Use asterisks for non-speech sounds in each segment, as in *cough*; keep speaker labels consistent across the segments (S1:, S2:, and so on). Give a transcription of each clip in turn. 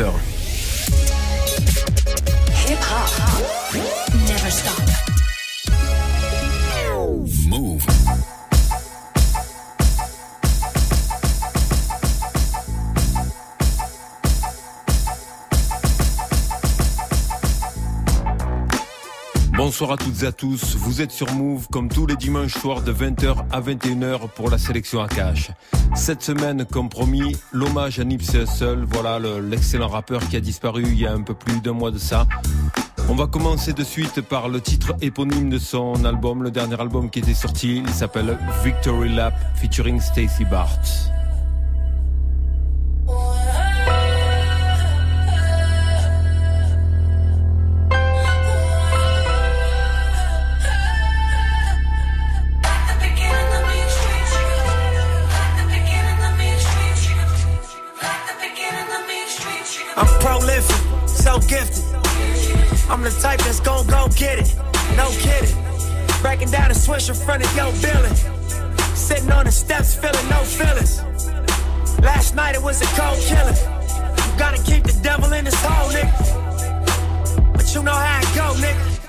S1: 20h.
S2: Hip hop. Never stop.
S3: Move.
S1: Bonsoir à toutes et à tous, vous êtes sur Move comme tous les dimanches soirs de 20h à 21h pour la sélection Akash. Cette semaine, comme promis, l'hommage à Nipsey Hussle, voilà l'excellent rappeur qui a disparu il y a un peu plus d'un mois de ça. On va commencer de suite par le titre éponyme de son album, le dernier album qui était sorti, il s'appelle Victory Lap featuring Stacy Bart.
S4: I'm prolific, so gifted. I'm the type that's gon' go get it. No kidding. Breaking down a switch in front of your building. Sitting on the steps, feeling no feelings. Last night it was a cold killer. You gotta keep the devil in his hole, nigga. But you know how it go, nigga.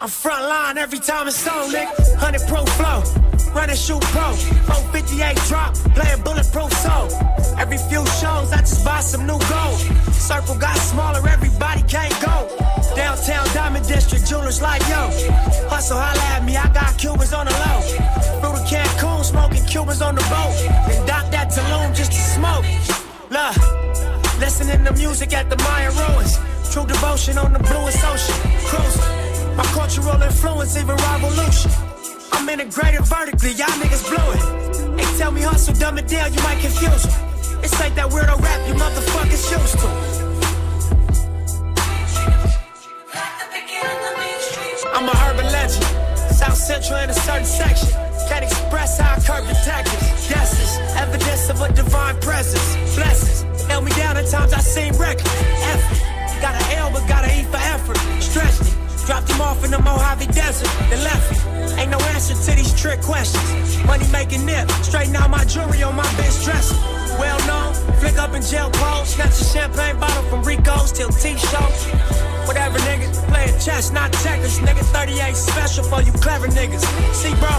S4: I'm front line every time it's on, nigga. 100 pro flow, running shoot pro. 458 drop, playing bulletproof soul. Every few shows, I just buy some new gold. Circle got smaller, everybody can't go. Downtown Diamond District, jewelers like yo. Hustle, holla at me, I got Cubans on the low. Through the Cancun, smoking Cubans on the boat. Then dock that Tulum just to smoke. Look, listening to music at the Mayan ruins. True devotion on the bluest ocean. Cruising. My cultural influence, even revolution. I'm integrated vertically, y'all niggas blew it. They tell me hustle, dumb it down, you might confuse them. It's like that weirdo rap you motherfuckers used to. I'm a urban legend. South Central in a certain section. Can't express how I curb the tactics. Guesses, evidence of a divine presence. Blessings, held me down at times I seem reckless. Effort, got an L but got an E for effort. Stretched it. Dropped him off in the Mojave Desert, then left him. Ain't no answer to these trick questions. Money making nip, straighten out my jewelry on my bitch dresser. Well known, flick up in jail clothes, snatch a champagne bottle from Rico's till T-show. Whatever, nigga. Playing chess, not checkers. Nigga, 38 special for you clever niggas. See, bro,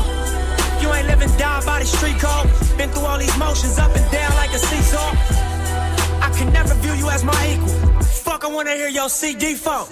S4: you ain't living down by the street code. Been through all these motions up and down like a seesaw. I can never view you as my equal. Fuck, I wanna hear your CD phone.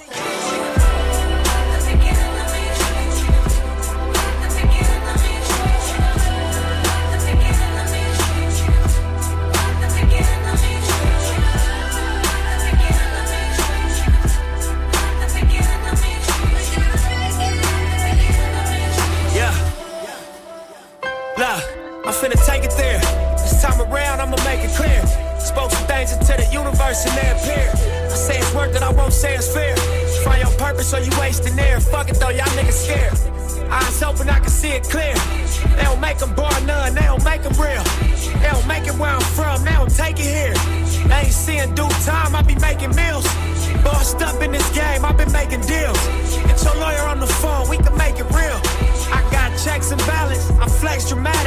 S4: Spoke some things into the universe and they appear. I say it's work that I won't say it's fair. Find your purpose or you wasting air. Fuck it though, y'all niggas scared. Eyes open, I can see it clear. They don't make them bar none, they don't make them real. They don't make it where I'm from, they don't take it here. They ain't seeing due time, I be making meals. Bossed up in this game, I've been making deals. Get your lawyer on the phone, we can make it real. I got checks and balance, I flex dramatic.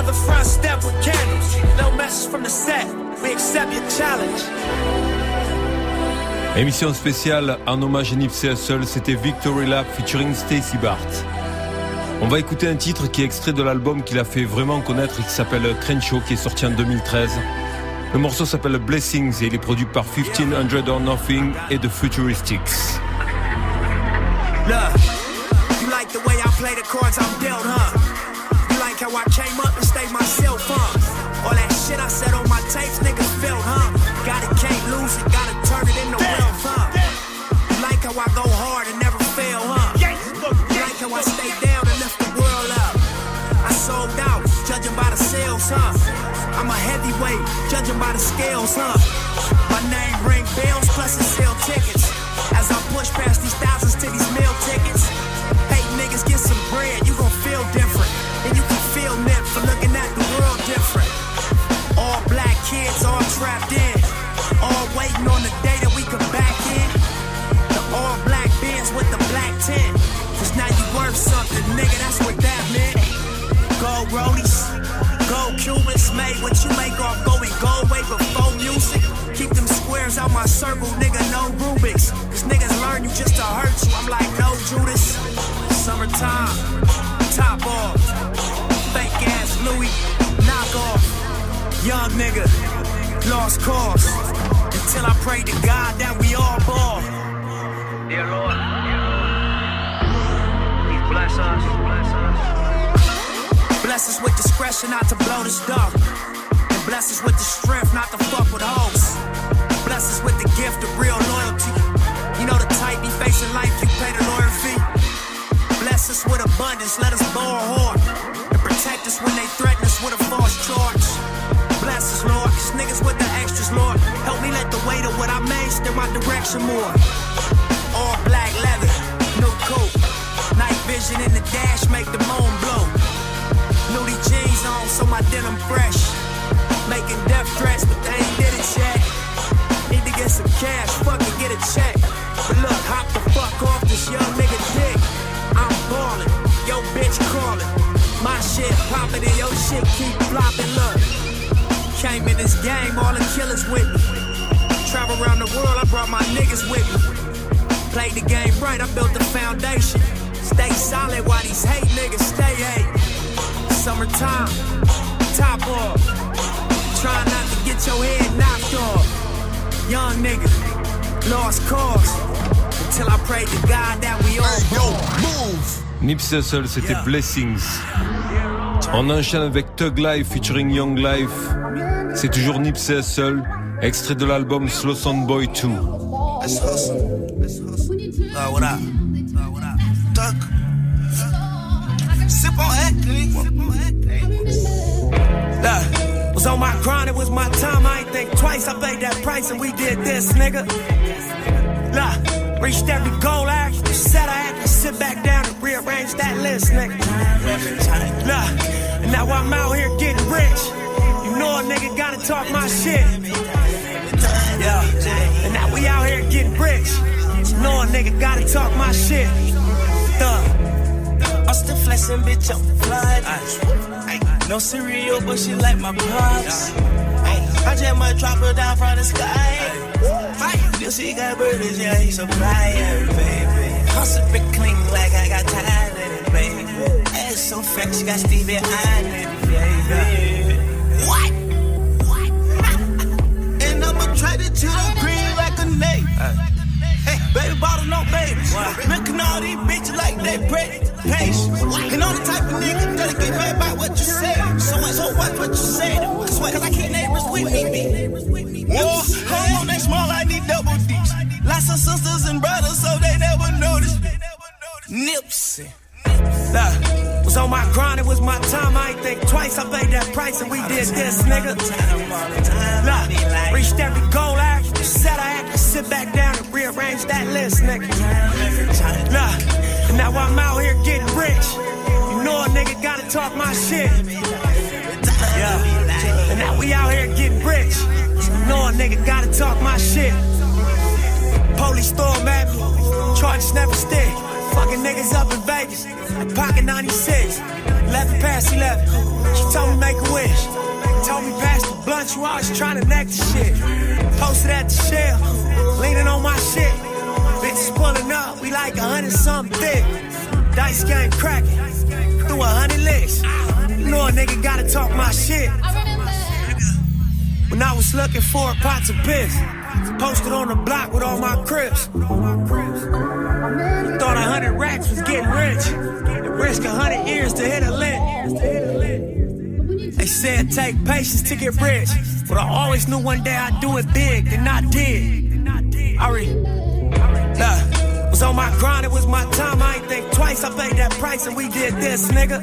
S4: Another front step with candles. No message from the set, we accept your challenge.
S1: Émission spéciale en hommage à Nipsey Hussle, c'était Victory Lap featuring Stacy Bart. On va écouter un titre qui est extrait de l'album qu'il a fait vraiment connaître et qui s'appelle Crenshaw, qui est sorti en 2013. Le morceau s'appelle Blessings et il est produit par 1500 or Nothing et The Futuristics.
S4: Look, you like the way I play the chords I'm dealt, huh? Like how I came up and stayed myself, huh? All that shit I said on my tapes, niggas felt, huh? Got it, can't lose it, gotta turn it into wealth, huh? Like how I go hard and never fail, huh? Like how I stay down and lift the world up? I sold out, judging by the sales, huh? I'm a heavyweight, judging by the scales, huh? My name ring bells, plus it sell tickets. As I push past these thousands to these meal tickets. Hey, niggas, get some bread, you gon' feel different. Made what you make off going gold way before music. Keep them squares out my circle, nigga, no Rubik's. Cause niggas learn you just to hurt you. I'm like, no Judas. Summertime, top off. Fake ass Louis, knock off. Young nigga, lost cause. Until I pray to God that we all ball.
S3: Dear Lord, please bless us, bless us.
S4: Bless with not to blow this dog. And bless us with the strength not to fuck with hoes. Bless us with the gift of real loyalty. You know the type be facing life, you pay the lawyer fee. Bless us with abundance, let us blow a horn. And protect us when they threaten us with a false charge. Bless us, Lord, cause niggas with the extras, Lord. Help me let the weight of what I made steer my direction more. All black leather, no coat. Night vision in the dash make the moon blow. Nudie jeans on, so my denim fresh. Making death threats, but they ain't did it yet. Need to get some cash, fucking get a check. But look, hop the fuck off this young nigga dick. I'm ballin', yo bitch callin'. My shit poppin' and your shit keep flopping. Look, came in this game, all the killers with me. Travel around the world, I brought my niggas with me. Played the game right, I built the foundation. Stay solid while these hate niggas stay hate. Summertime, top off. Try not to get your head knocked off. Young nigga, lost cause. Until I pray to God that we all move.
S1: Nipsey Hussle, c'était Blessings. On enchaîne avec Tug Life featuring Young Life. C'est toujours Nipsey Hussle, extrait de l'album Slow Sound Boy 2.
S5: Let's hustle. Let's hustle. Uh, what up? Uh, what up? Duck. Sip on acting.
S4: Look, was on my grind, it was my time. I ain't think twice. I paid that price and we did this, nigga. Look, reached every goal I actually said I had to sit back down and rearrange that list, nigga. Look, and now I'm out here getting rich. You know a nigga gotta talk my shit. Yeah, and now we out here getting rich. You know a nigga gotta talk my shit.
S5: I'm still flexing, bitch, I'm fly. No cereal, but she like my pops. I just might drop her down from the sky. You see, got birdies, yeah, he's a flyer, baby. Hustle big clean like I got tired of it, baby. Ass so fat, she got Stevie Eyed, baby. No babies. Looking all these bitches like they pretty. Patience. And all the type of nigga that'll get mad by what you say. So, so watch what you say. Cause, Cause I can't neighbors with me. War, home on they small, I need double D's. Lots of sisters and brothers, so they never notice. Nipsey.
S4: Look, was on my grind, it was my time. I ain't think twice. I paid that price and we did this, nigga. Look, reached every goal I said I sit back down and rearrange that list, nigga. And now I'm out here getting rich. You know a nigga gotta talk my shit. Yeah, and now we out here getting rich. You know a nigga gotta talk my shit. Police storm at me, charges never stick. Fucking niggas up in Vegas, pocket 96, 11 past 11. She told me make a wish. Told me pass the blunt, you always trying to neck the shit. Posted at the shell, leaning on my shit. Bitches pulling up, we like a hundred something thick. Dice game cracking, through a hundred licks. You know a nigga gotta talk my shit. When I was looking for a pots of piss, posted on the block with all my crips. Thought a hundred racks was getting rich. Risk a hundred years to hit a lick. Said take patience to get rich. But I always knew one day I'd do it big, and I did. I re- Look, was on my grind, it was my time. I ain't think twice. I paid that price and we did this, nigga.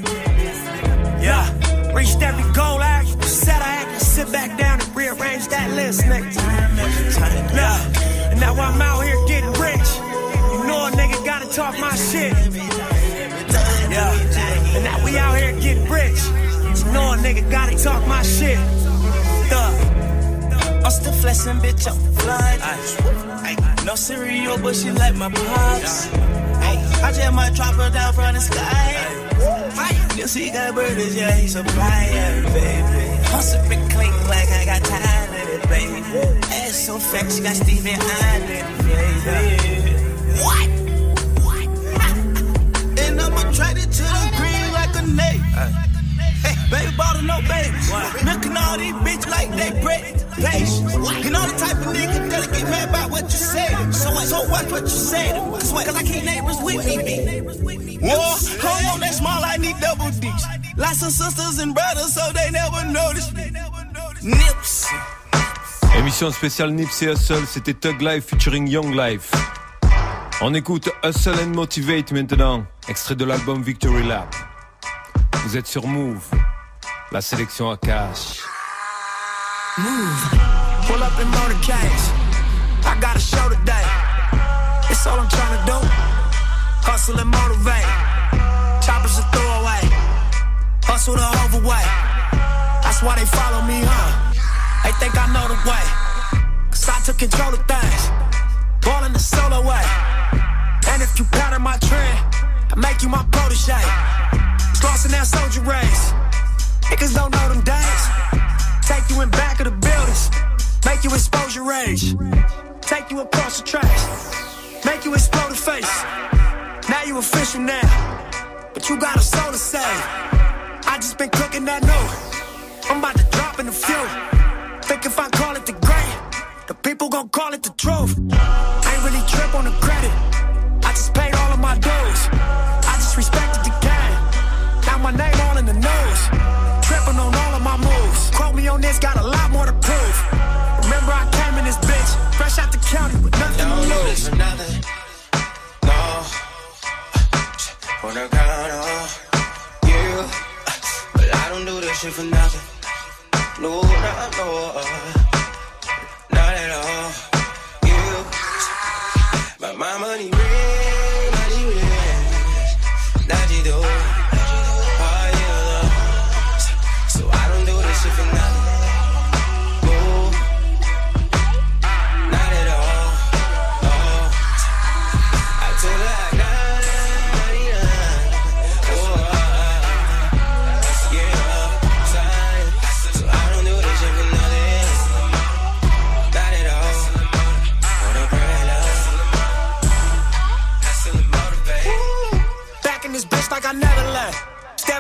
S4: Yeah, reached every goal I actually said I had to sit back down and rearrange that list, nigga. Yeah, and now I'm out here getting rich. You know a nigga gotta talk my shit. Gotta talk my shit. Thug.
S5: I'm still flexing, bitch, I'm fly. No cereal, but she like my pops. I just might drop her down from the sky. You see, got birdies, yeah, he's a flyer, baby.
S6: Hustle been clean like I got time in it, baby. Ass so fat, she got Stevie Island, baby. What? What? *laughs* and I'm attracted to the green like a nate. Hey, baby bottle, no baby. Milking all these bitches like they bread. Patience. You know the type of nigga that'll get mad about what you say. So, so watch what you say. Cause, Cause I keep neighbors with me, B. Whoa, hold on, that small, I need double D's. Lots of sisters and brothers, so they never notice me. Nips.
S1: Émission spéciale Nipsey Hussle, c'était Tug Life featuring Young Life. On écoute Hustle and Motivate maintenant, extrait de l'album Victory Lap. Vous êtes sur Move, la sélection à cash.
S4: Pull up in motorcades. I got a show today. It's all I'm trying to do. Hustle and motivate. Choppers a throwaway. Hustle the overweight. That's why they follow me, huh? They think I know the way. Cause I took control of things. Ballin' the solo way. And if you pattern my trend, I make you my protege. Crossing that soldier race. Niggas don't know them days. Take you in back of the buildings. Make you expose your rage. Take you across the tracks. Make you explode the face. Now you official now. But you got a soul to save. I just been cooking that new. I'm about to drop in a few. Think if I call it the great, the people gon' call it the truth. This, got a lot more to prove. Remember I came in this bitch, fresh out the county with nothing to
S6: Don't do
S4: lose.
S6: this nothing. No. On the count of you. But I don't do this shit for nothing. No, not no.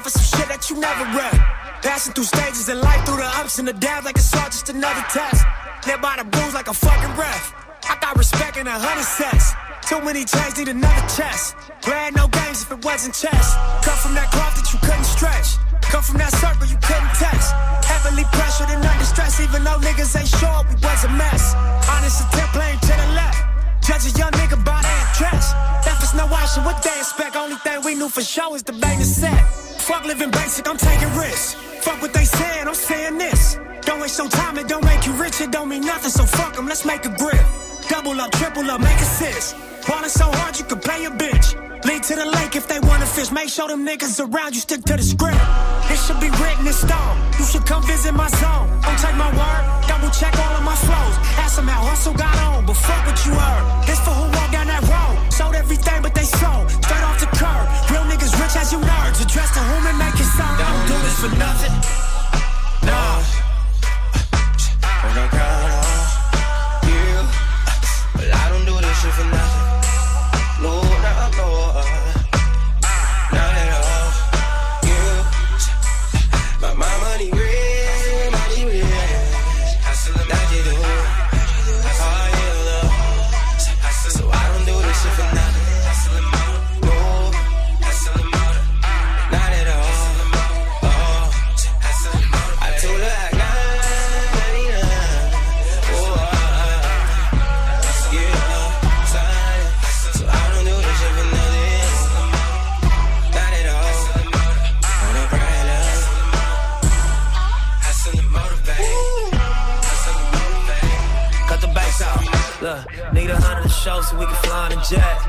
S4: Some shit that you never read. Passing through stages in life, through the ups and the downs, like it's all just another test. Live by the blues like a fucking breath. I got respect in a hundred sets. Too many chains need another chest. Glad no games if it wasn't chess. Come from that cloth that you couldn't stretch. Come from that circle you couldn't text. Heavily pressured and under stress, even though niggas ain't sure we was a mess. Honest attempt playing to the left. Judge a young nigga by their dress. That was no option, what they expect. Only thing we knew for sure is the bang the set. Fuck living basic, I'm taking risks. Fuck what they saying, I'm saying this. Don't waste your time, it don't make you rich, it don't mean nothing, so fuck them, let's make a grip. Double up, triple up, make assist. Ballin' so hard you can pay a bitch. Lead to the lake if they wanna fish. Make sure them niggas around you stick to the script. It should be written in stone. You should come visit my zone. Don't take my word, double check all of my flows. Ask them how hustle got on, but fuck what you heard. This for who walked down that road. Sold everything but for nothing.
S6: No.
S4: We can fly on a jet.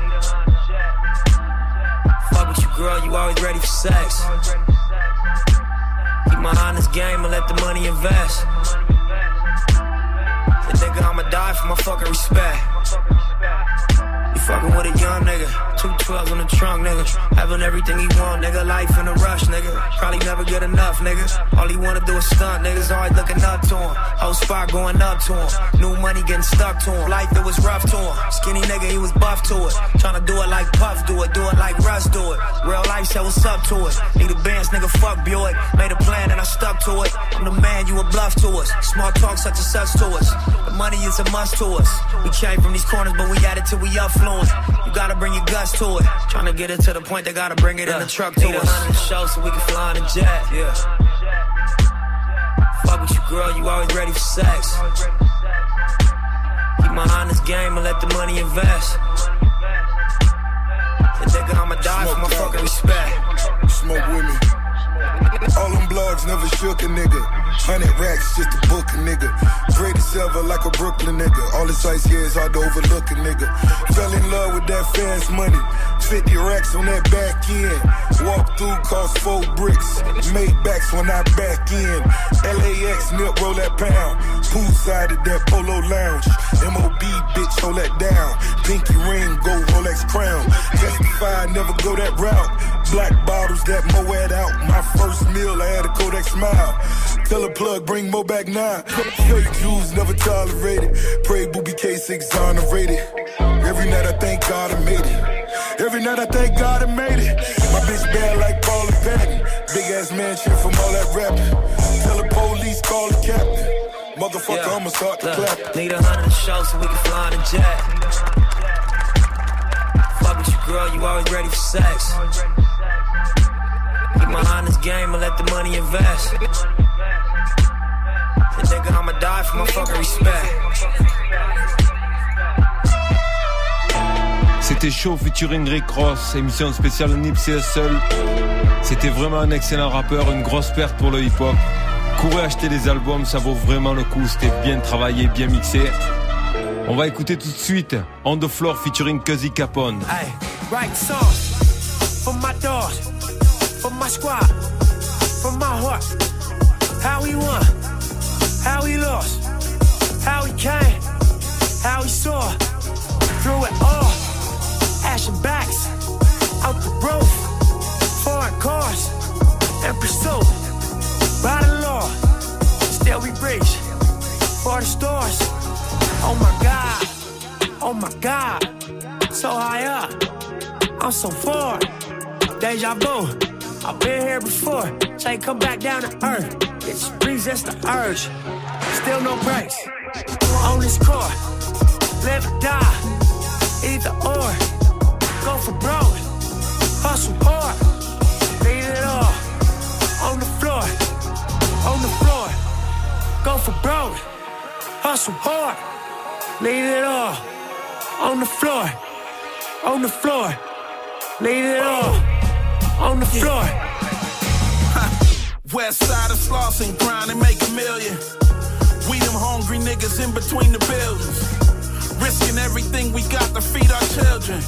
S4: Fuck with you, girl, you always ready for sex. Keep my honest game and let the money invest. The nigga, I'ma die for my fucking respect. Fucking with a young nigga, two twelves on the trunk, nigga. Having everything he want, nigga. Life in a rush, nigga. Probably never get enough, niggas. All he wanna do is stunt, niggas. Always looking up to him. Whole spot going up to him. New money getting stuck to him. Life it was rough to him. Skinny nigga, he was buff to it. Tryna do it like Puff, do it, do it like Russ, do it. Real life said what's up to it. Need a Benz, nigga. Fuck Buick. Made a plan and I stuck to it. I'm the man, you a bluff to us. Small talk such and such to us. The money is a must to us. We came from these corners, but we got it till we affluent. You gotta bring your guts to it. Tryna get it to the point, they gotta bring it yeah. in the truck to Need us. Need a show so we can fly on a jet. Yeah. Fuck with you, girl, you always ready for sex. Keep my honest game and let the money invest. And nigga, I'ma die Smoke for my fucking respect.
S7: Smoke with me. All them blogs never shook a nigga. Hundred racks just to book a nigga. Greatest ever like a Brooklyn nigga. All this sights here is hard to overlook a nigga. Fell in love with that fast money. 50 racks on that back end. Walk through cost four bricks. Made backs when I back in. LAX nip roll that pound. Poolside at that polo lounge. MOB bitch hold that down. Pinky ring go Rolex crown. Testify never go that route. Black bottles that Moet out. My first meal, I had a Kodak smile. Tell a plug, bring more back now. Fake Jews never tolerated. Pray booby case exonerated. Every night I thank God I made it. Every night I thank God I made it. My bitch bad like Paula Patton. Big ass mansion from all that rapping. Tell the police, call the captain. Motherfucker, yeah. I'ma start to clap.
S4: Need a hundred shows so we can fly on a jet. Fuck with you, girl, you always ready for sex. Keep my honest game and let the money invest. And nigga, I'ma die for my fucking respect.
S1: C'était chaud featuring Rick Ross, émission spéciale Nipsey seul. C'était vraiment un excellent rappeur, une grosse perte pour le hip-hop. Courez acheter les albums, ça vaut vraiment le coup. C'était bien travaillé, bien mixé. On va écouter tout de suite On the Floor featuring Cuzzy Capone.
S4: Hey, right song squad, from my heart. How we won, how we lost, how we came, how we saw, through it all. Ashen backs, out the roof, foreign cars, and pursuit. By the law, still we reach for the stars. Oh my God, oh my God, so high up, I'm so far. Deja vu, I've been here before. Say come back down to earth, it's resist the urge. Still no brakes on this core, live or die, either or go for broke. Hustle hard, leave it all on the floor, on the floor. Go for broke. Hustle hard, leave it all on the floor, on the floor. Leave it all on the floor.
S8: West side of Slauson, grind and make a million. We them hungry niggas in between the buildings. Risking everything we got to feed our children.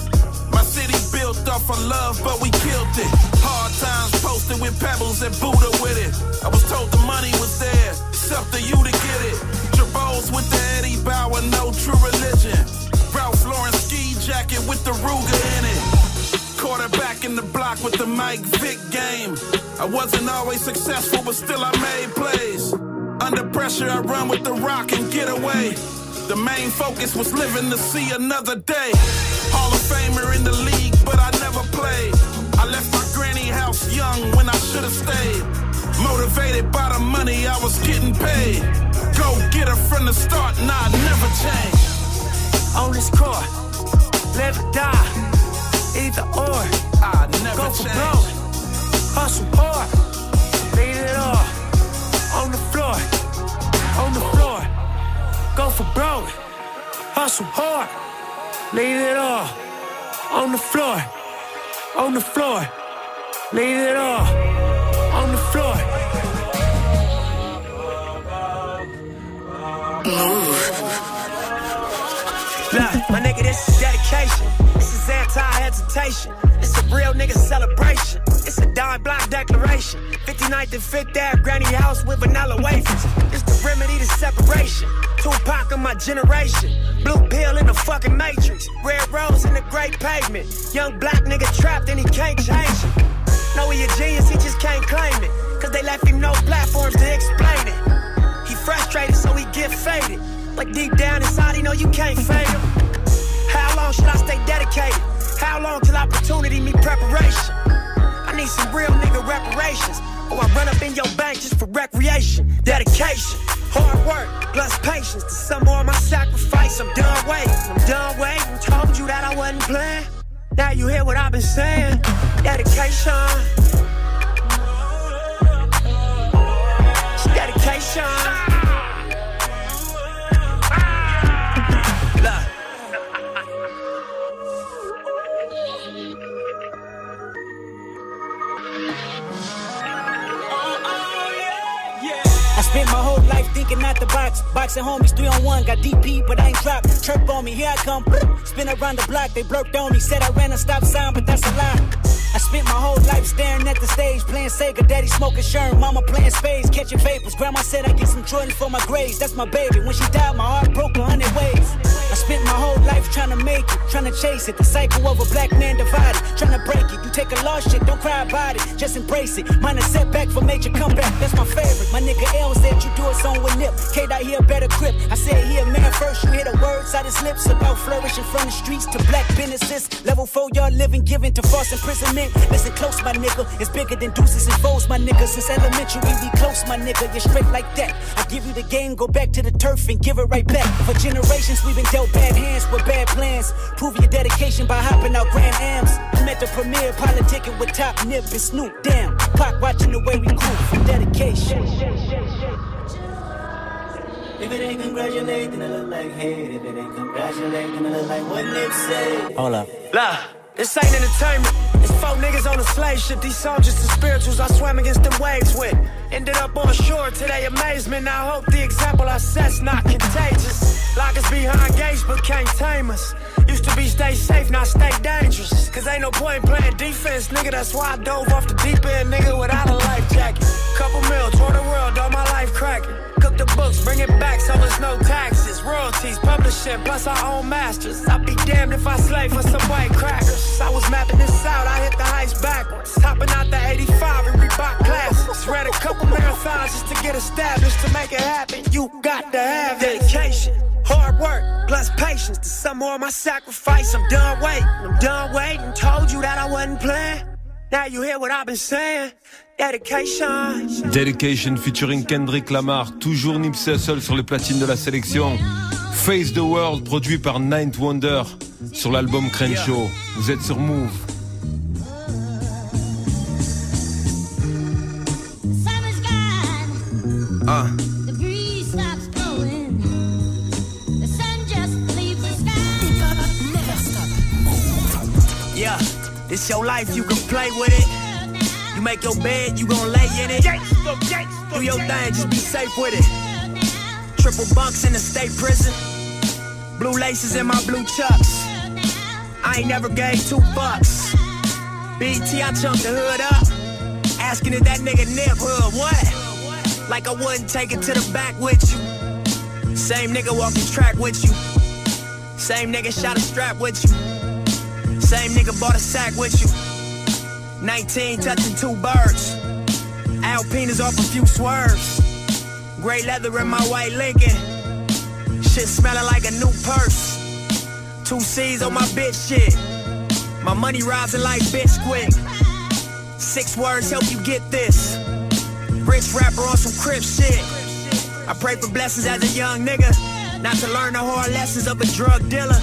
S8: My city built off of love, but we killed it. Hard times posted with pebbles and Buddha with it. I was told the money was there, it's up to you to get it. Jabos with the Eddie Bauer, no true religion. Ralph Lauren ski jacket with the Ruger in it. Quarterback in the block with the Mike Vick game. I wasn't always successful, but still I made plays. Under pressure, I run with the rock and get away. The main focus was living to see another day. Hall of Famer in the league, but I never played. I left my granny house young when I should have stayed. Motivated by the money I was getting paid. Go get her from the start, nah, never change.
S4: On this court, live or die, either or.
S8: I never Go for broke,
S4: hustle hard, leave it all on the floor, on the floor. Go for broke, hustle hard. Leave it all on the floor, on the floor. Leave it all on the floor. Move. Look, my nigga, this is dedication. Is anti hesitation. It's a real nigga celebration. It's a dime block declaration. 59th and 5th Ave, granny house with vanilla wafers. It's the remedy to separation. Tupac of my generation. Blue pill in the fucking matrix. Red rose in the great pavement. Young black nigga trapped and he can't change it. Know he a genius, he just can't claim it. Cause they left him no platforms to explain it. He frustrated, so he get faded. But deep down inside, he know you can't fade him. How long should I stay dedicated? How long till opportunity meet preparation? I need some real nigga reparations. Or I run up in your bank just for recreation. Dedication, hard work, plus patience. To some more of my sacrifice, I'm done waiting. I'm done waiting. Told you that I wasn't playing. Now you hear what I've been saying. Dedication. Dedication.
S9: Boxing homies, three on one. Got DP, but I ain't dropped. Chirp on me, here I come. Spin around the block, they blurped on me. Said I ran a stop sign, but that's a lie. Spent my whole life staring at the stage, playing Sega, daddy smoking Sherm, mama playing spades, catching vapors. Grandma said I get some Jordan for my grades, that's my baby. When she died, my heart broke a hundred ways. I spent my whole life trying to make it, trying to chase it. The cycle of a black man divided, trying to break it. You take a lost shit, don't cry about it, just embrace it. Mine setback for major comeback, that's my favorite. My nigga L said you do a song with Nip. K dot here better grip. I said he a man first, you hear the words out his lips about flourishing from the streets to black businesses. Level four, y'all living, giving to false imprisonment. Listen close, my nigga. It's bigger than deuces and foes, my nigga. Since elementary, we close, my nigga. You're straight like that. I give you the game, go back to the turf and give it right back. For generations, we've been dealt bad hands with bad plans. Prove your dedication by hopping out Grand Ams. I'm at the premiere, politicking with Top Nip and Snoop. Damn, Pac watching the way we groove for dedication.
S5: If it ain't congratulate, then it look like hate. If it ain't congratulate, then it look like what Nip say.
S9: Hold up.
S4: Lah. This ain't entertainment. It's four niggas on a slave ship. These just the spirituals I swam against them waves with. Ended up on shore to their amazement. I hope the example I set's not contagious. Lock us behind gates, but can't tame us. Used to be stay safe, now stay dangerous. Cause ain't no point playing defense, nigga. That's why I dove off the deep end, nigga, without a life jacket. Couple mil, tour the world, all my life cracking. The books, bring it back so there's no taxes. Royalties, publishing, plus our own masters. I'd be damned if I slave for some white crackers. I was mapping this out, I hit the heights backwards. Hopping out the 85 and Reebok classics. Read a couple marathons just to get established. To make it happen, you got to have dedication. Hard work, plus patience. To some more my sacrifice, I'm done waiting. I'm done waiting. Told you that I wasn't playing. Now you hear what I've been saying. Dedication.
S1: Dedication featuring Kendrick Lamar, toujours Nipsey seul sur les platines de la sélection. Face the World, produit par Ninth Wonder sur l'album Crenshaw. Vous êtes sur Move.
S10: Summer's gone. The breeze stops blowing. The sun just leaves the sky.
S2: Never stop.
S4: Yeah, it's your life, you can play with it. You make your bed, you gon' lay in it. Do your thing, just be safe with it. Triple bunks in the state prison. Blue laces in my blue chucks. I ain't never gave two bucks. BT, I chunked the hood up. Asking if that nigga nip hood, what? Like I wouldn't take it to the back with you. Same nigga walking track with you. Same nigga shot a strap with you. Same nigga bought a sack with you. 19 touching two birds. Alpina's off a few swerves. Gray leather in my white Lincoln. Shit smelling like a new purse. Two C's on my bitch shit. My money rising like Bisquick. Six words help you get this. Rich rapper on some crib shit. I pray for blessings as a young nigga. Not to learn the hard lessons of a drug dealer.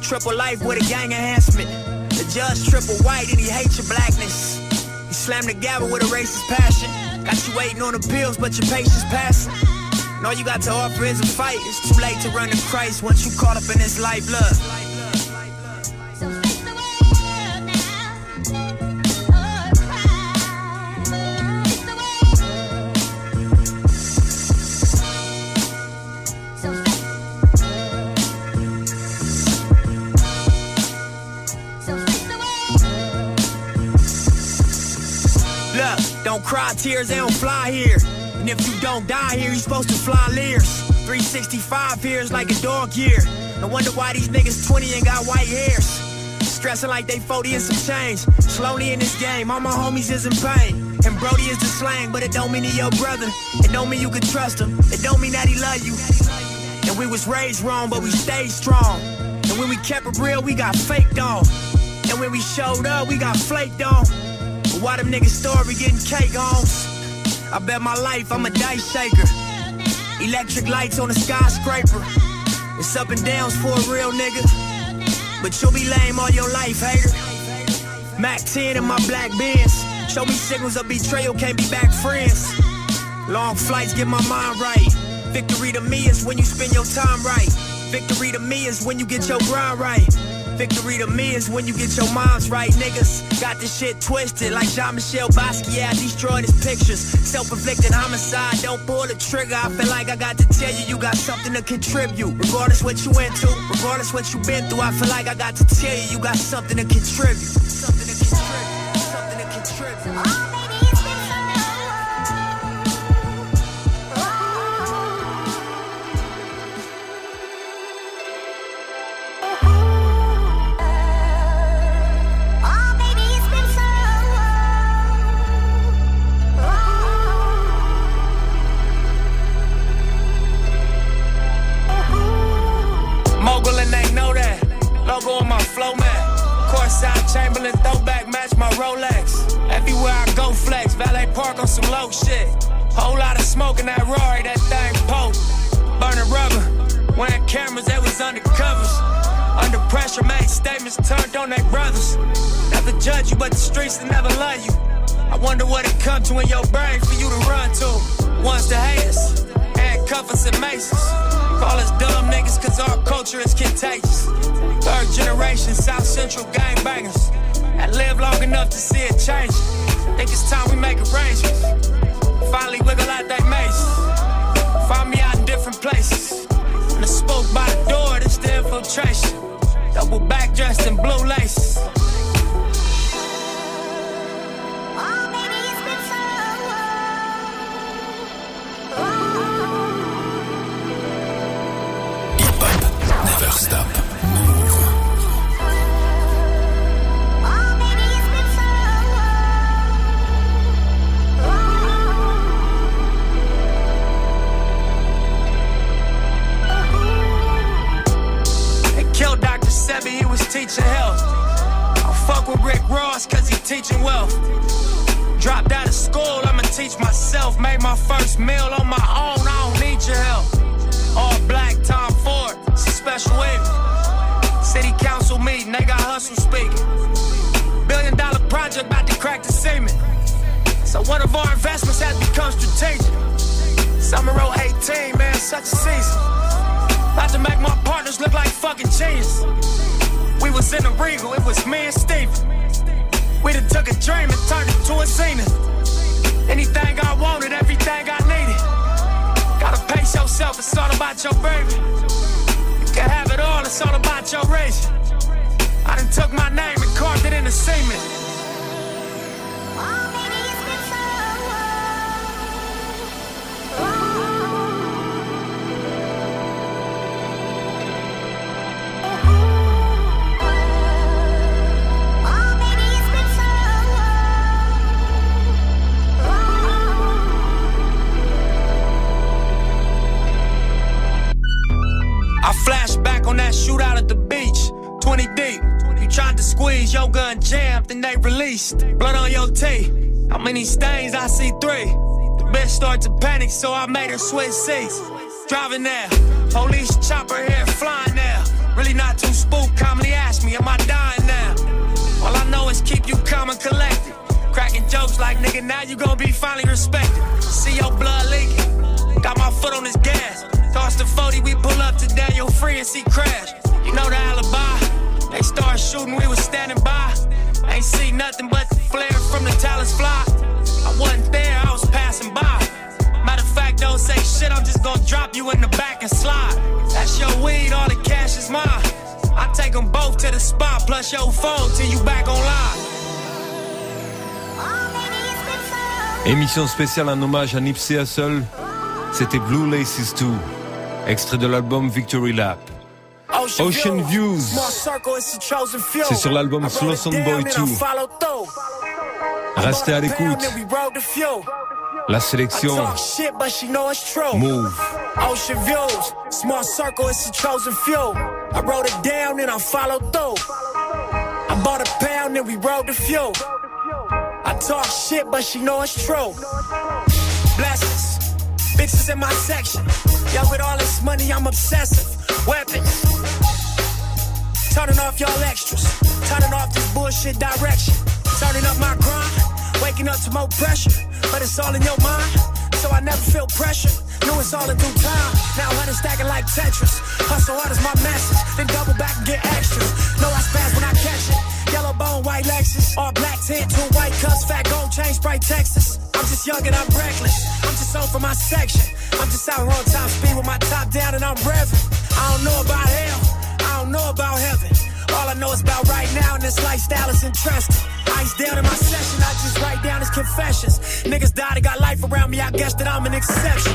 S4: Triple life with a gang enhancement. Judge triple white and he hates your blackness. He slammed the gavel with a racist passion. Got you waiting on the pills, but your patience passing. And all you got to offer is a fight. It's too late to run to Christ once you caught up in this life. Look.
S10: Cry
S4: tears, they don't fly here. And if you don't die here, you're supposed to fly leers. 365 years like a dog year. No wonder why these niggas 20 and got white hairs. Stressing like they 40 and some change. Slowly in this game, all my homies is in pain. And Brody is the slang, but it don't mean he your brother. It don't mean you can trust him. It don't mean that he love you. And we was raised wrong, but we stayed strong. And when we kept it real, we got faked on. And when we showed up, we got flaked on. Why them niggas story getting cake on? I bet my life I'm a dice shaker. Electric lights on a skyscraper. It's up and downs for a real nigga. But you'll be lame all your life, hater. Mac 10 in my black Benz. Show me signals of betrayal, can't be back friends. Long flights get my mind right. Victory to me is when you spend your time right. Victory to me is when you get your grind right. Victory to me is when you get your minds right, niggas. Got this shit twisted like Jean Michel Basquiat destroyed his pictures. Self inflicted homicide, don't pull the trigger. I feel like I got to tell you, you got something to contribute. Regardless what you into, regardless what you been through, I feel like I got to tell you, you got something to contribute. Something to judge you, but the streets will never love you. I wonder what it come to in your brain for you to run to. One's the haters, handcuff us and maces. Call us dumb niggas cause our culture is contagious. Third generation South Central gangbangers. I live long enough to see it change. Think it's time we make arrangements. Finally wiggle out that maze. Find me out in different places. And the spoke by the door, that's the infiltration. Double back dressed in blue laces. First meal on my own, I don't need your help. All black, Tom Ford, it's a special wave. City council meeting, they got hustle speaking. Billion dollar project about to crack the cement. So one of our investments has become strategic. Summer 018, man, such a season. About to make my partners look like fucking genius. We was in a regal, it was me and Steven. We done took a dream and turned it to a zenith. Anything I wanted, everything I needed. Gotta pace yourself, it's all about your baby. You can have it all, it's all about your race. I done took my name and carved it in the cement. They released. Blood on your tee. How many stains? I see three. The bitch started to panic, so I made her switch seats. Driving there, police chopper here flying there. Really not too spooked, Commonly ask me, am I dying now? All I know is keep you calm and collected. Cracking jokes like, nigga, now you gonna be finally respected. See your blood leaking. Got my foot on his gas. Toss the 40, we pull up to Daniel Free and see crash. You know the alibi. They start shooting, we was standing by. Ain't see nothing but the flare from the talents fly. I wasn't there, I was passing by. Matter of fact, don't say shit, I'm just gonna drop you in the back and slide. That's your weed, all the cash is mine. I take them both to the spot, plus your phone till you back online.
S1: Émission spéciale en hommage à Nipsey Hussle. C'était Blue Laces 2, extrait de l'album Victory Lap. Ocean Views. C'est sur l'album Slow Sound Boy 2. Restez à l'écoute. La sélection. Move.
S4: Ocean views, small circle, it's the chosen few. I wrote it down and I followed through. I bought a pound and we rode the fuel. I talk shit, but she know it's true. Blessings, bitches in my section. Yeah, with all this money, I'm obsessive. Weapons, turning off y'all extras. Turning off this bullshit direction. Turning up my grind, waking up to more pressure. But it's all in your mind, so I never feel pressure. Knew it's all in due time. Now honey stacking like Tetris. Hustle hard is my message. Then double back and get extras. Know I spaz when I catch it. Yellow bone, white Lexus. All black tint, two white cups, fat gold chain, Sprite Texas. I'm just young and I'm reckless. I'm just on for my section. I'm just out here on top speed with my top down and I'm revving. I don't know about hell. Don't know about heaven. All I know is about right now, and this lifestyle is interesting. Ice down in my session, I just write down his confessions. Niggas died and got life around me, I guess that I'm an exception.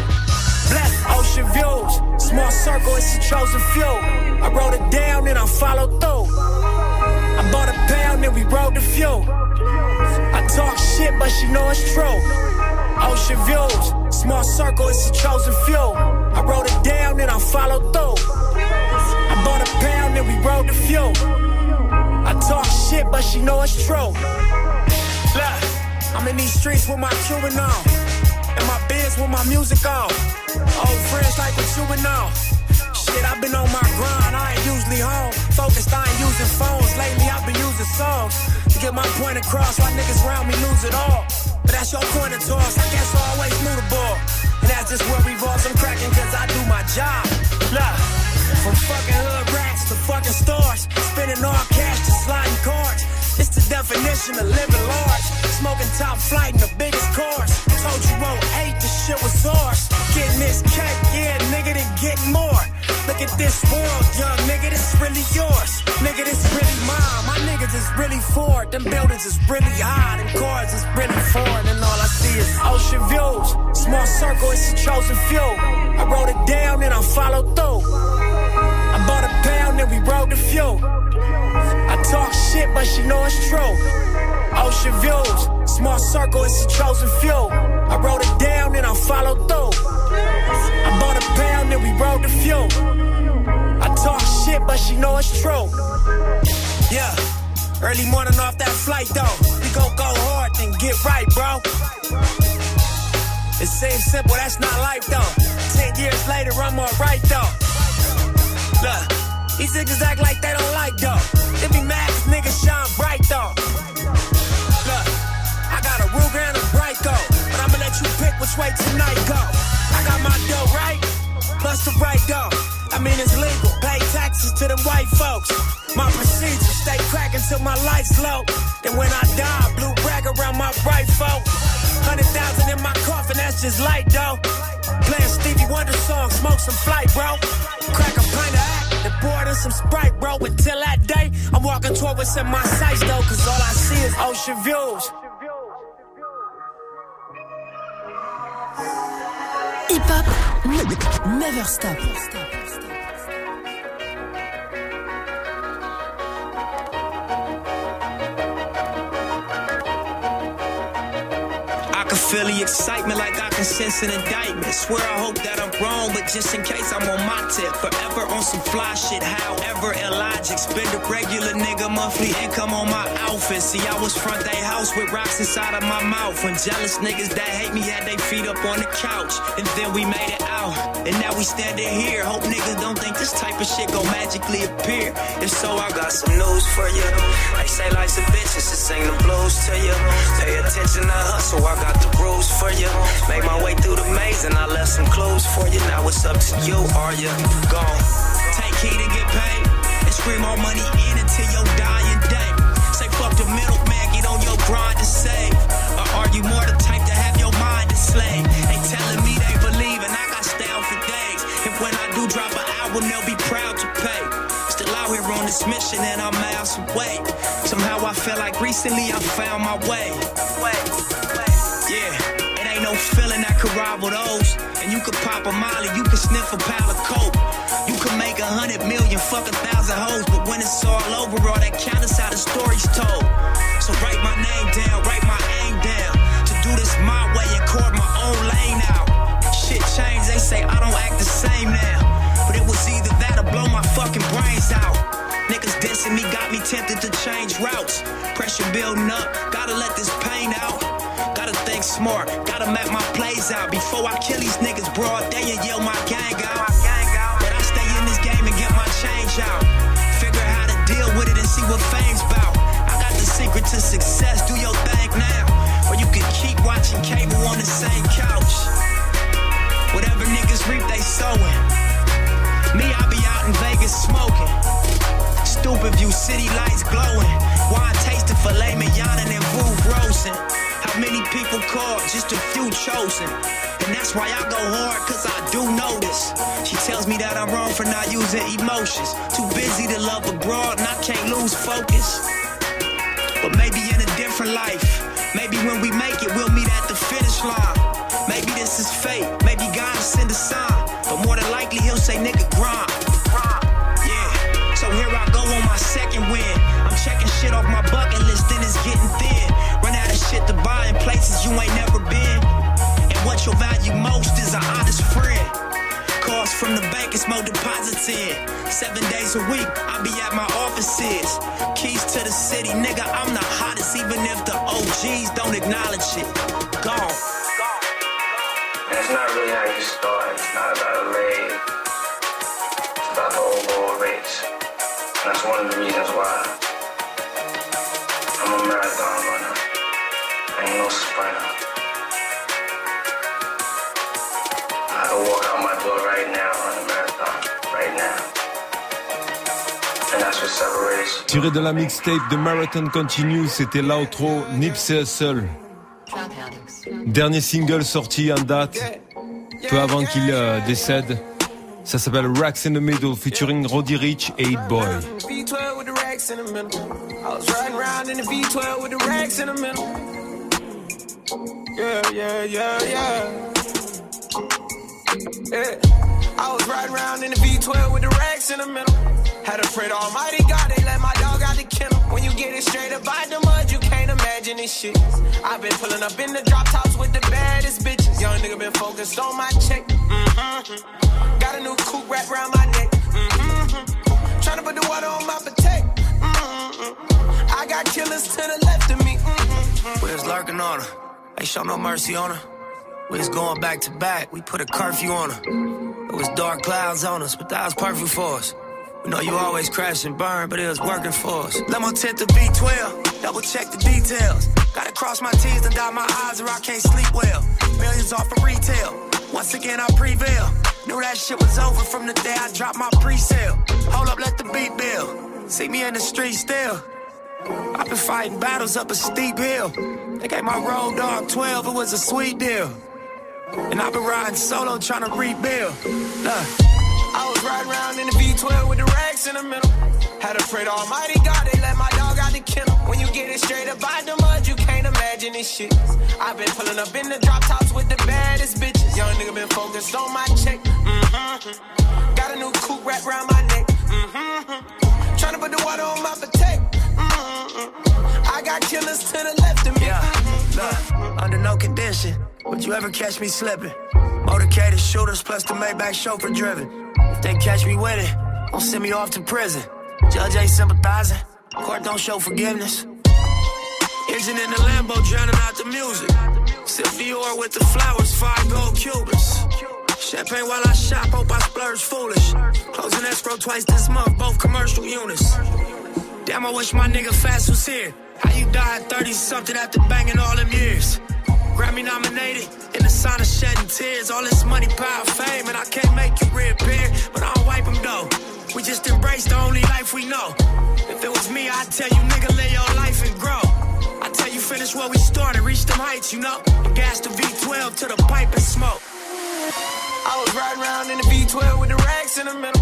S4: Black ocean views, small circle, it's the chosen few. I wrote it down and I followed through. I bought a pound and we rode the fuel. I talk shit, but she know it's true. Ocean views, small circle, it's the chosen few. I wrote it down and I followed through. A pound and we rode the fuel. I talk shit, but she know it's true. Look, I'm in these streets with my Cuban on. And my biz with my music on. Old friends like what you on. Shit, I've been on my grind, I ain't usually home. Focused, I ain't using phones. Lately, I've been using songs. To get my point across, why niggas around me lose it all. But that's your point of toss, I guess I always knew the ball. And that's just where revolves, I'm cracking cause I do my job. Look, from fucking fucking stars. Spending all cash to sliding cards. It's the definition of living large. Smoking top flight in the biggest cars. Told you won't eight, the shit was ours. Getting this cake, yeah, nigga, then get more. Look at this world, young nigga, this really yours. Nigga, this really mine. My niggas is really Ford. Them buildings is really high. Them cars is really foreign. And all I see is ocean views. Small circle, it's the chosen few. I wrote it down and I followed through. And we rode the fuel. I talk shit, but she know it's true. Ocean views, small circle, it's the chosen few. I wrote it down and I followed through. I bought a pound and we rode the fuel. I talk shit, but she know it's true. Yeah, early morning off that flight though. We gon' go hard and get right, bro. It seems simple, that's not life though. Ten years later, I'm alright though. Look, these niggas act like they don't like though. They be mad 'cause niggas shine bright though. Look, I got a Ruger and a Brico, but I'ma let you pick which way tonight go. I got my dough right, plus the right dough. I mean it's legal, pay taxes to them white folks. My procedure, stay cracking till my lights low. Then when I die, blue rag around my right folk. Hundred thousand in my coffin, that's just light though. Playing Stevie Wonder song, smoke some flight, bro. Crack a pint of act, pour it in some Sprite, bro. Until that day, I'm walking toward what's in my sights though, cause all I see is ocean views.
S11: Hip hop, never stop.
S5: Feel the excitement like I can sense an indictment. Swear I hope that I'm wrong, but just in case I'm on my tip. Forever on some fly shit, however illogic. Spend a regular nigga monthly income on my outfit. See, I was front they house with rocks inside of my mouth. When jealous niggas that hate me had they feet up on the couch. And then we made it out. And now we standing here. Hope niggas don't think this type of shit gon' magically appear. If so, I got some news for you. They say life's a bitch, it's to sing the blues to you. Pay attention to hustle, I got the rules for you. Made my way through the maze and I left some clues for you. Now it's up to you, are you gone? Take heed and get paid. And scream all money in until your dying day. Say fuck the middleman, get on your grind to save. Or are you more the type to have your mind enslaved? They telling me they believe and I got style for days. And when I do drop an album, they'll be proud to pay. Still out here on this mission and I'm miles away. Somehow I feel like recently I found my way. Way,
S4: feeling that could rival those. And you could pop a molly, you could sniff a pile of coke. You could make a hundred million, fuck a thousand hoes. But when it's all over, all that count is how the story's told. So write my name down, write my aim down. To do this my way and carve my own lane out. Shit changed, they say I don't act the same now. But it was either that or blow my fucking brains out. Niggas dissing me got me tempted to change routes. Pressure building up, gotta let this pain out. Think smart, gotta map my plays out. Before I kill these niggas broad day and yell my gang out. But I stay in this game and get my change out. Figure how to deal with it and see what fame's about. I got the secret to success, do your thing now. Or you can keep watching cable on the same couch. Whatever niggas reap, they sowing. Me, I be out in Vegas smoking. Stupid view, city lights glowing. Wine tasting filet mignon and then Vouv roasting. How many people called? Just a few chosen. And that's why I go hard, cause I do notice. She tells me that I'm wrong for not using emotions. Too busy to love abroad, and I can't lose focus. But maybe in a different life. Maybe when we make it, we'll meet at the finish line. Maybe this is fate. Maybe God send a sign. But more than likely, he'll say, nigga, grind. Yeah. So here I go on my second win. I'm checking shit off my bucket list, then it's getting thin. Run out of shit to buy in places you ain't never been. And what you'll value most is an honest friend. Calls from the bank, it's more deposits in. Seven days a week, I be at my offices. Keys to the city, nigga, I'm the hottest, even if the OGs don't acknowledge it. Gone.
S3: It's not really how you start. It's not about a leg. It's about the overall race. And that's one of the reasons why I'm a marathon runner. I ain't no sprinter. I can walk out my door right now on a marathon. Right now. And that's what separates
S1: Tiré de la mixtape de Marathon Continue, c'était l'outro Nipsey Hussle. Dernier single sorti en date, peu avant qu'il euh, décède. Ça s'appelle Racks in the Middle featuring Roddy Rich et Hit Boy.
S12: V12 with the racks in the middle. I was riding around in the V12 with the racks in the middle. Yeah, yeah, yeah, yeah. Yeah. I was riding around in the V12 with the racks in the middle. Had to pray to Almighty God, they let my dog out the kennel. When you get it straight up by the mud, you can't imagine this shit. I've been pulling up in the drop tops with the baddest bitches. Young nigga been focused on my check. Mm-hmm. Got a new coupe wrapped around my neck. Mm-hmm. Tryna put the water on my potato. Mm-hmm. I got killers to the left of me. Mm-hmm.
S4: We was lurking on her. Ain't show no mercy on her. We was going back to back. We put a curfew on her. It was dark clouds on us, but that was perfect for us. We know you always crash and burn, but it was working for us. Lemo tint to V12, double check the details. Gotta cross my T's and dot my I's or I can't sleep well. Millions off of retail. Once again, I prevail. Knew that shit was over from the day I dropped my pre-sale. Hold up, let the beat build. See me in the street still. I've been fighting battles up a steep hill. They gave my road dog 12, it was a sweet deal. And I've been riding solo trying to rebuild. Look.
S12: I was riding around in the V12 with the racks in the middle. Had to pray to Almighty God, they let my dog out the kennel. When you get it straight up by the mud, you can't imagine this shit. I've been pulling up in the drop tops with the baddest bitches. Young nigga been focused on my check. Mm-hmm. Got a new coupe wrapped around my neck. Mm-hmm. Tryna put the water on my potato. Mm-hmm. I got killers to the left of me.
S4: Yeah, look, under no condition would you ever catch me slipping. Motorcaded shooters plus the Maybach chauffeur driven. If they catch me with it, don't send me off to prison. Judge ain't sympathizing, court don't show forgiveness. Engine in the Lambo drowning out the music. Sip Dior with the flowers, five gold Cubans. Champagne while I shop, hope I splurge foolish. Closing escrow twice this month, both commercial units. Damn, I wish my nigga Fast was here. How you died 30 something after banging all them years? Grammy nominated, in the sign of shedding tears. All this money, power, fame, and I can't make you reappear, but I don't wipe them though. We just embrace the only life we know. If it was me, I'd tell you, nigga, live your life and grow. I tell you, finish where we started, reach them heights, you know. And gas the V12 to the pipe and smoke.
S12: I was riding around in the V12 with the racks in the middle.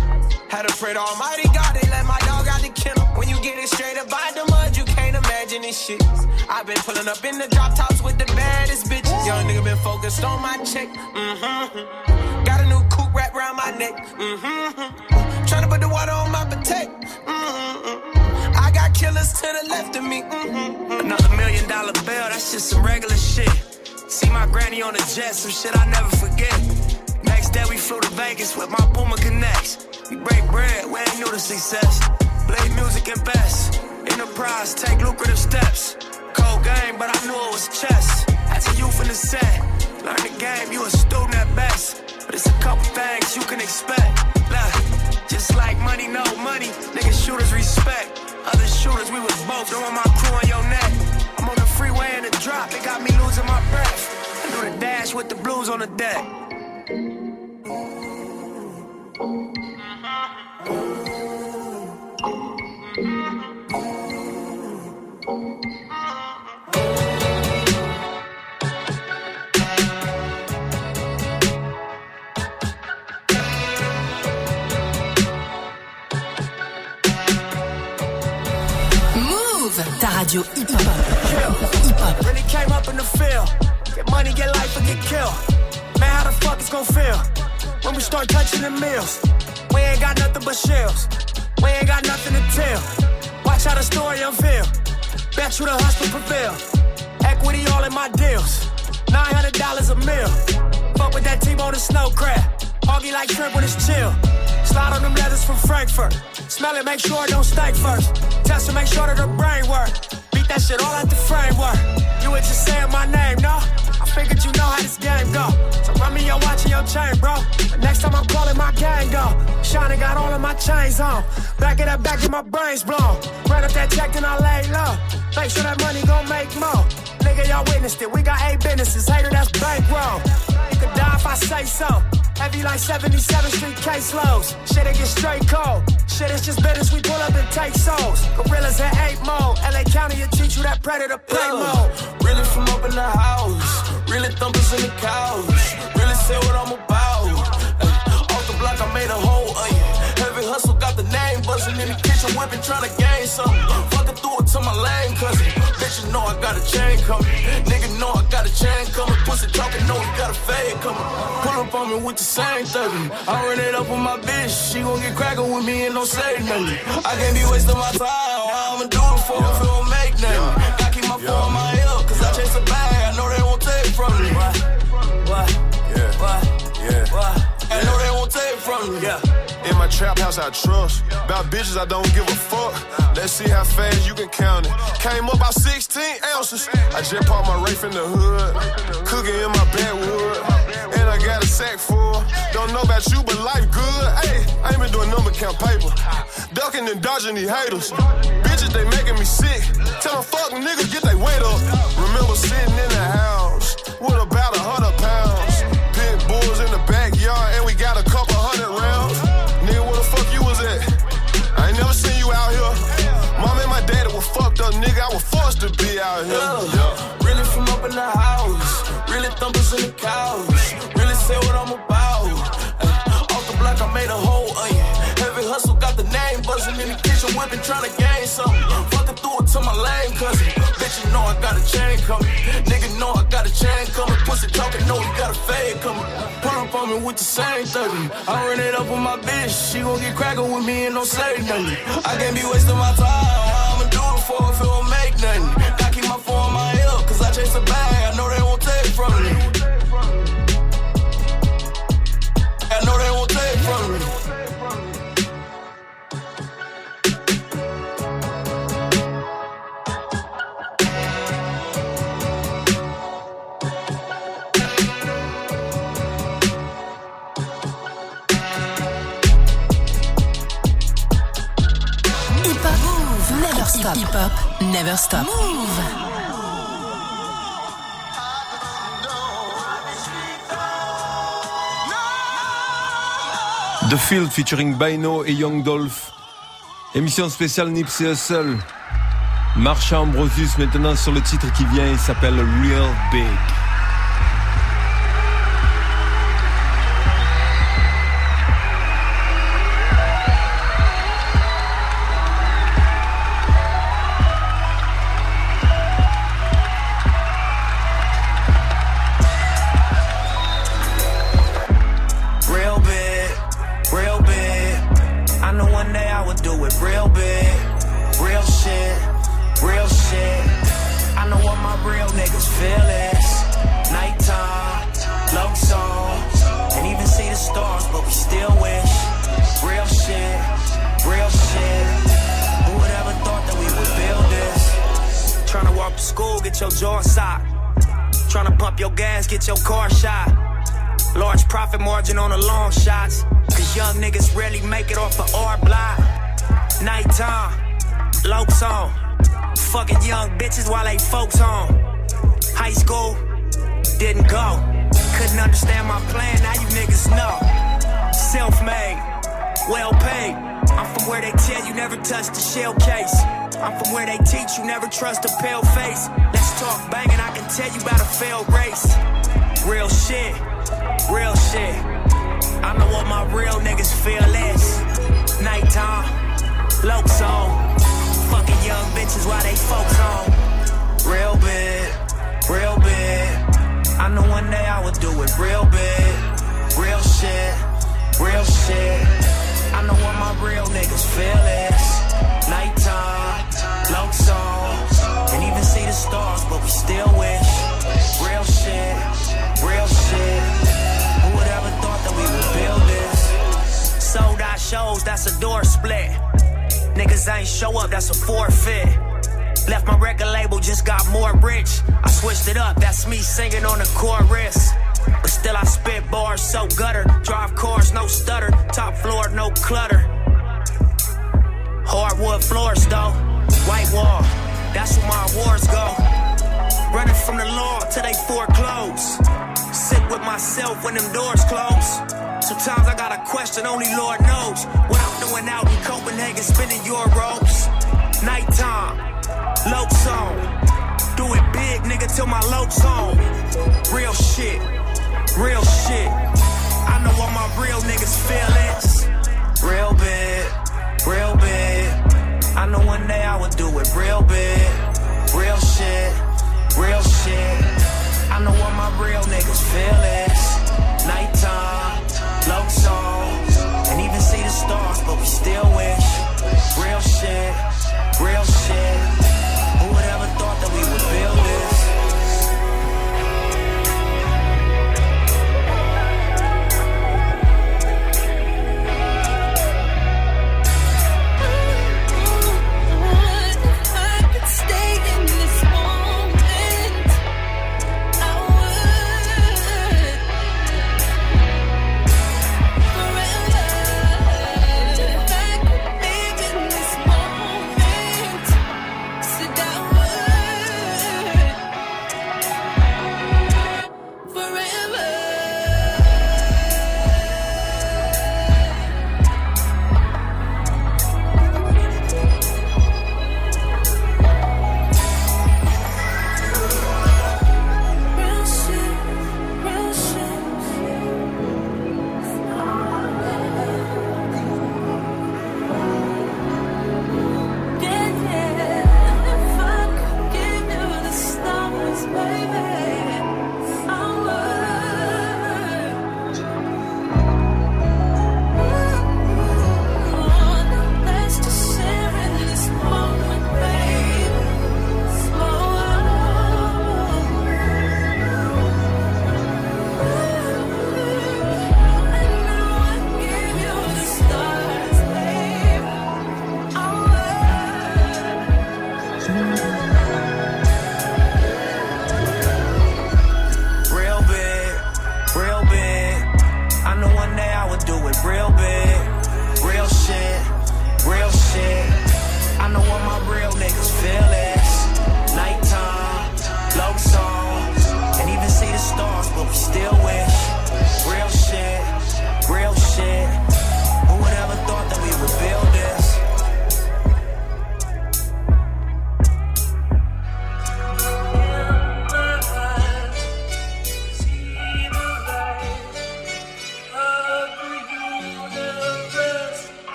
S12: Had to pray to Almighty God, they let my dog out the kennel. When you get it straight up by the mud, you can't imagine
S8: this shit. I've been pulling up in the drop tops with the baddest bitches. Young nigga been focused on my check. Mm-hmm. Got a new coupe wrapped around my neck. Mm-hmm. Tryna put the water on my potato. Mm-hmm. I got killers to the left of me. Mm-hmm. Another million dollar bill, that's just some regular shit. See my granny on the jet, some shit I never forget. Next day we flew to Vegas with my Puma Connects. We break bread, we ain't new to success. Blade music and best. Enterprise, take lucrative steps. Cold game, but I knew it was chess. As a youth in the set, learn the game, you a student at best. But it's a couple things you can expect. Look, just like money, no money, niggas shooters respect. Other shooters, we was both throwing my crew on your neck. I'm on the freeway in the drop, it got me losing my breath. I do the dash with the blues on the deck.
S11: Mm-hmm. Radio hip-hop. Hip-hop.
S4: Really came up in the field. Get money, get life, or get killed. Man, how the fuck it's gon' feel when we start touching the mills? We ain't got nothing but shells. We ain't got nothing to tell. Watch how the story unveil. Bet you the hustle prevail. Equity all in my deals. Nine hundred dollars a mil. Fuck with that team on the snow crab. Hoggy like shrimp when it's chill. Slide on them leathers from Frankfurt. Smell it, make sure it don't stink first. Test to make sure that the brain work. That shit all out the framework. You ain't just saying my name, no? I figured you know how this game go. So run me your watch and your chain, bro. Next time I'm calling my gang go. Shiny got all of my chains on. Back it up, back in my brains blown. Run up that check and I lay low. Make sure that money gon' make more. Nigga, y'all witnessed it. We got eight businesses. Hater, that's bankroll. You could die if I say so. Heavy like 77th Street case caseloads. Shit, it get straight cold. Shit, it's just business. We pull up and take souls. Gorillas in eight mode. LA County will teach you that predator play mode.
S8: Really from up in the house. Really thumpers in the couch. Really say what I'm about. Ay, off the block, I made a hole the kitchen, whipping, trying to gain something. Fucking through it to my lane cousin. Bitch, you know I got a chain coming. Nigga know I got a chain coming. Pussy talking, know he got a fade coming. Pull up on me with the same thuggin'. I run it up with my bitch. She gon' get crackin' with me and don't say nothing. I can't be wasting my time. All I'ma do it for if it don't make nothing. I keep my phone on my hip, cause I chase a bag. I know they won't take from me. What? What?
S13: Yeah.
S8: What?
S13: Yeah.
S8: What? I know they won't take from me. Yeah.
S13: My trap house, I trust. About bitches, I don't give a fuck. Let's see how fast you can count it. Came up about 16 ounces. I just parked my Rafe in the hood. Cooking in my backwood. And I got a sack full. Don't know about you, but life good. Hey, I ain't been doing number count paper. Ducking and dodging these haters. Bitches, they making me sick. Tell them fuck niggas, get they weight up. Remember sitting in the house with about a hundred pounds. Pit bulls in the backyard, and we I was forced to be out here.
S8: Yeah. Really from up in the house. Really thumpers in the couch. Whipping, trying to gain something. Fucking through it to my lane cousin. Bitch, you know I got a chain coming. Nigga know I got a chain coming. Pussy talking, know he got a fade coming. Pull up on me with the same thuggin'. I run it up with my bitch. She gon' get crackin' with me and don't say nothing. I can't be wasting my time. I'ma do it for if it don't make nothing. I keep my phone on my hip, cause I chase a bag. I know they won't take from me. I know they won't take from me.
S11: Never stop. Hip-hop. Never stop. Move.
S1: The Field featuring Bino et Young Dolph. Émission spéciale Nipsey Hussle. Marsha Ambrosius maintenant sur le titre qui vient, il s'appelle Real Big.
S4: We still wish. Real shit, real shit. Who would ever thought that we would build this? Tryna walk to school, get your jaw socked. Tryna pump your gas, get your car shot. Large profit margin on the long shots. Cause young niggas rarely make it off of R block. Nighttime, lokes on. Fucking young bitches while they folks home. High school, didn't go. Couldn't understand my plan, now you niggas know. Self made, well paid. I'm from where they tell you never touch the shell case. I'm from where they teach you never trust a pale face. Let's talk banging, I can tell you about a failed race. Real shit, real shit. I know what my real niggas feel is. Nighttime, lokes on. Fucking young bitches while they folks home. Real big, real big. I know one day I would do it real big. Real shit, real shit. I know what my real niggas feel is. Nighttime, lokes on. And even see the stars, but we still wish. Real shit, real shit. Who would ever thought that we would build this? Sold out shows, that's a door split. Niggas ain't show up, that's a forfeit. Left my record label, just got more rich. I switched it up, that's me singing on the chorus. But still, I spit bars so gutter. Drive cars, no stutter. Top floor, no clutter. Hardwood floors, though. White wall, that's where my awards go. Running from the law till they foreclose. Sit with myself when them doors close. Sometimes I got a question, only Lord knows. What I'm doing out in Copenhagen, spinning euros. Nighttime, low song. Do it big, nigga, till my load's home. Real shit, real shit. I know what my real niggas feel is. Real big, real big. I know one day I would do it real big. Real shit, real shit. I know what my real niggas feel is. Nighttime, low songs, and even see the stars, but we still wish. Real shit, real shit. Who would ever thought that we would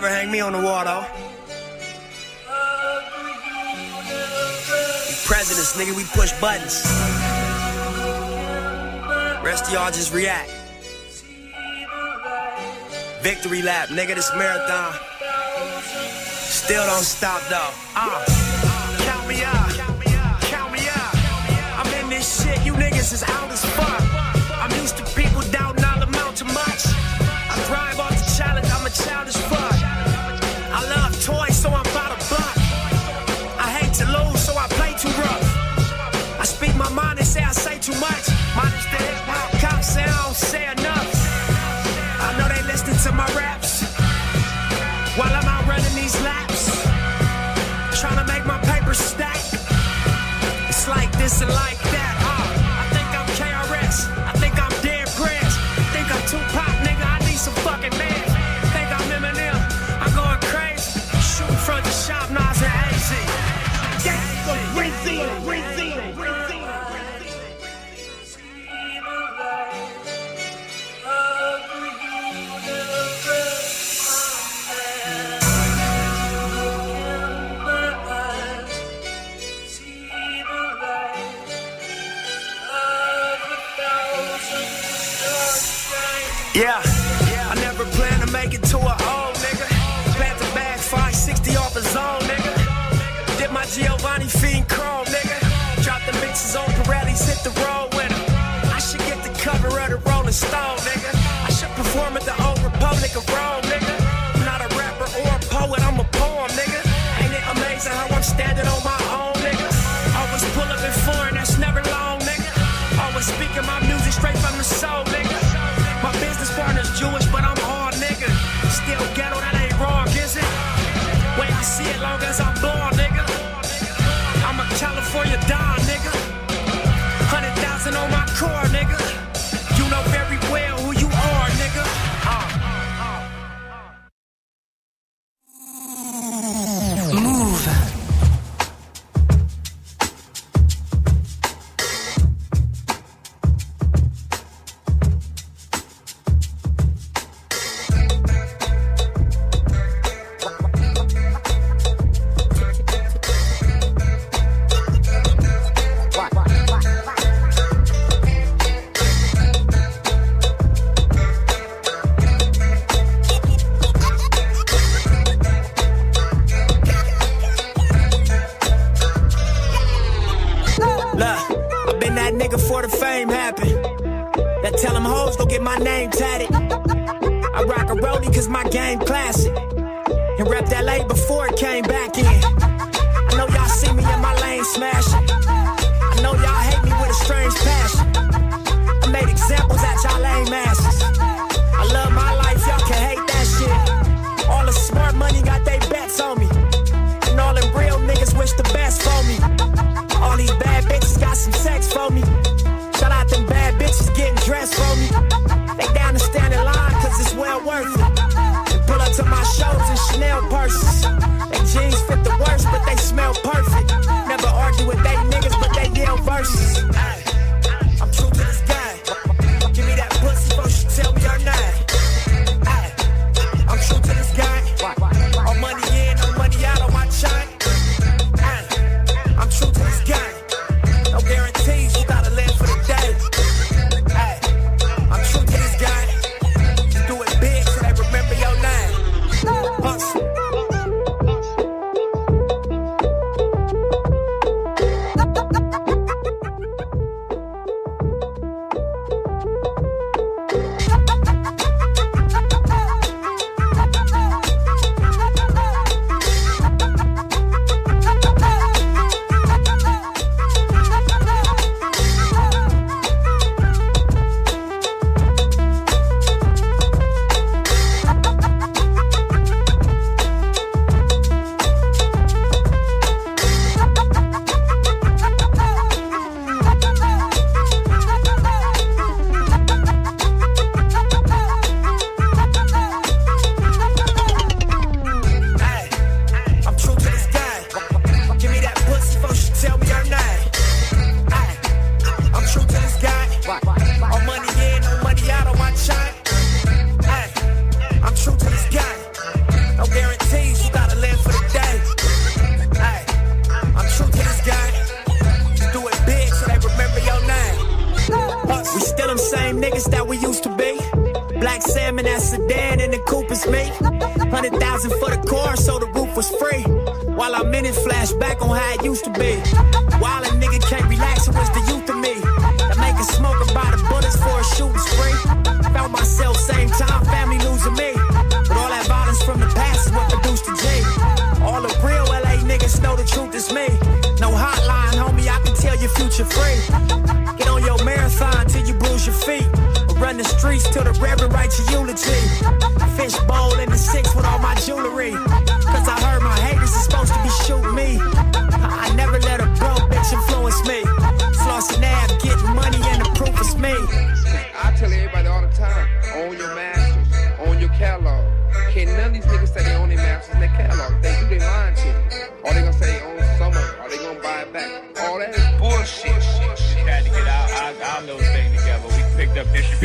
S4: never hang me on the wall, though. We presidents, nigga, we push buttons. Rest of y'all just react. Victory lap, nigga, this marathon. Still don't stop, though. Uh, count me up, count me up, count me up. I'm in this shit, you niggas is out as fuck. slice long as I'm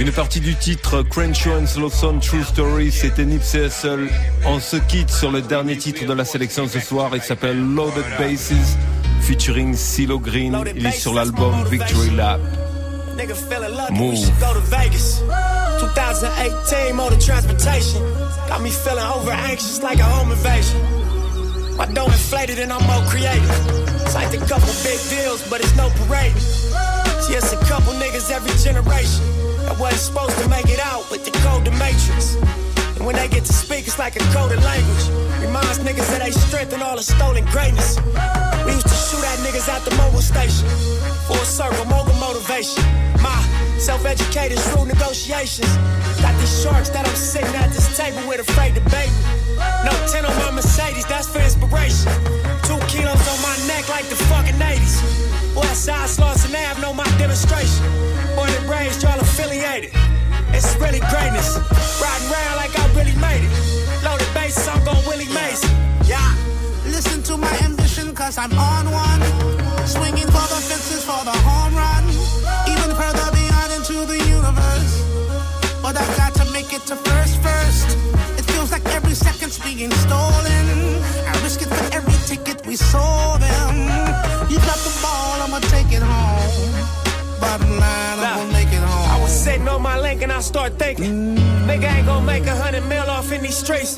S1: Une partie du titre Crenshaw and Slowson True Story, c'était Nipsey Hussle. On se quitte sur le dernier titre de la sélection ce soir. Il s'appelle Loaded Bases, featuring CeeLo Green. Il est sur l'album Victory Lap.
S4: Nigga feeling lucky,
S1: Move.
S4: we should go to Vegas. 2018 motor transportation. Got me feeling over anxious like a home invasion. My dough inflated and I'm more creative. Signed a couple big deals, but it's no parade. It's a couple niggas every generation that wasn't supposed to make it out, but they code the matrix. And when they get to speak, it's like a coded language. Reminds niggas that they strength and all the stolen greatness. We used to shoot at niggas at the mobile station. Full circle, mogul motivation. My self-educated through negotiations. Got these sharks that I'm sitting at this table with afraid to bait. No 10 on my Mercedes, that's for inspiration. Two kilos on my neck like the fucking 80s. Westside Slauson Ave, know my demonstration. Born and raised, y'all affiliated. It's really greatness. Riding around like I really made it. Loaded bases, I'm going Willie Mason. Yeah.
S14: Listen to my ambition, cause I'm on one. Swinging for the fences for the home run. Even further beyond into the universe. But I've got to make it to first, first. It feels like every second's being stolen. I risk it for every ticket we sold them. You got the ball,
S4: on my link and I start thinking, nigga ain't gonna make a hundred mil off in these streets.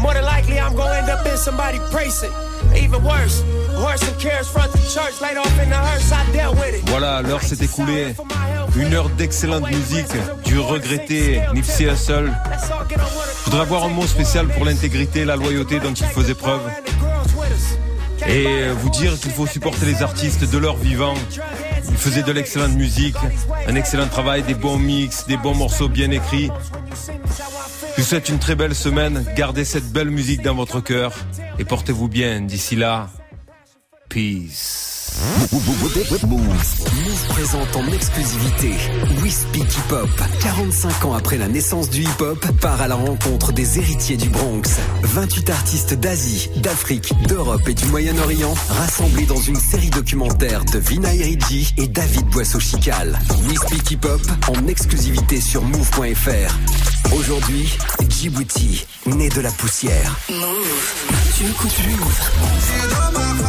S4: More than likely, I'm gonna end up in somebody precinct. Even worse, horse and carriage front the church, laid off in the hearse, I dealt with it.
S1: Voilà, l'heure s'est écoulée. Une heure d'excellente musique, du regretté Nipsey Hussle. Je voudrais avoir un mot spécial pour l'intégrité, la loyauté dont il faisait preuve. Et vous dire qu'il faut supporter les artistes de leur vivant. Il faisait de l'excellente musique, un excellent travail, des bons mix, des bons morceaux bien écrits. Je vous souhaite une très belle semaine. Gardez cette belle musique dans votre cœur et portez-vous bien. D'ici là, peace.
S15: Move présente en exclusivité We Speak Hip Hop. 45 ans après la naissance du hip hop, part à la rencontre des héritiers du Bronx. 28 artistes d'Asie, d'Afrique, d'Europe et du Moyen-Orient rassemblés dans une série documentaire de Vina Eridji et David Boisseau-Chical. We Speak Hip Hop en exclusivité sur move.fr. Aujourd'hui, Djibouti, né de la poussière.
S11: Move. Tu écoutes Move.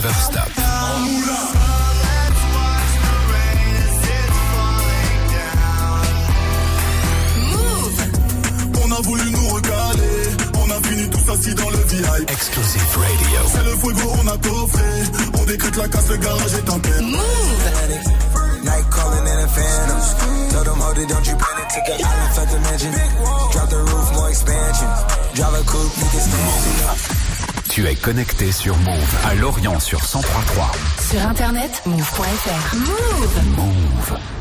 S2: Never stop.
S7: On a voulu nous regarder, on a fini tous assis dans le VIP.
S2: Exclusive radio.
S7: C'est le fuego, on a coffré, on décrète la casse, le garage est en paix.
S16: Night calling in a phantom. Told them, hold it, don't you panic. Took an island, felt the mansion. Drop the roof, more expansion. Drive a coupe, you can stand
S2: Tu es connecté sur Move à Lorient sur 103.3.
S11: Sur internet, move.fr. Move.
S2: Move.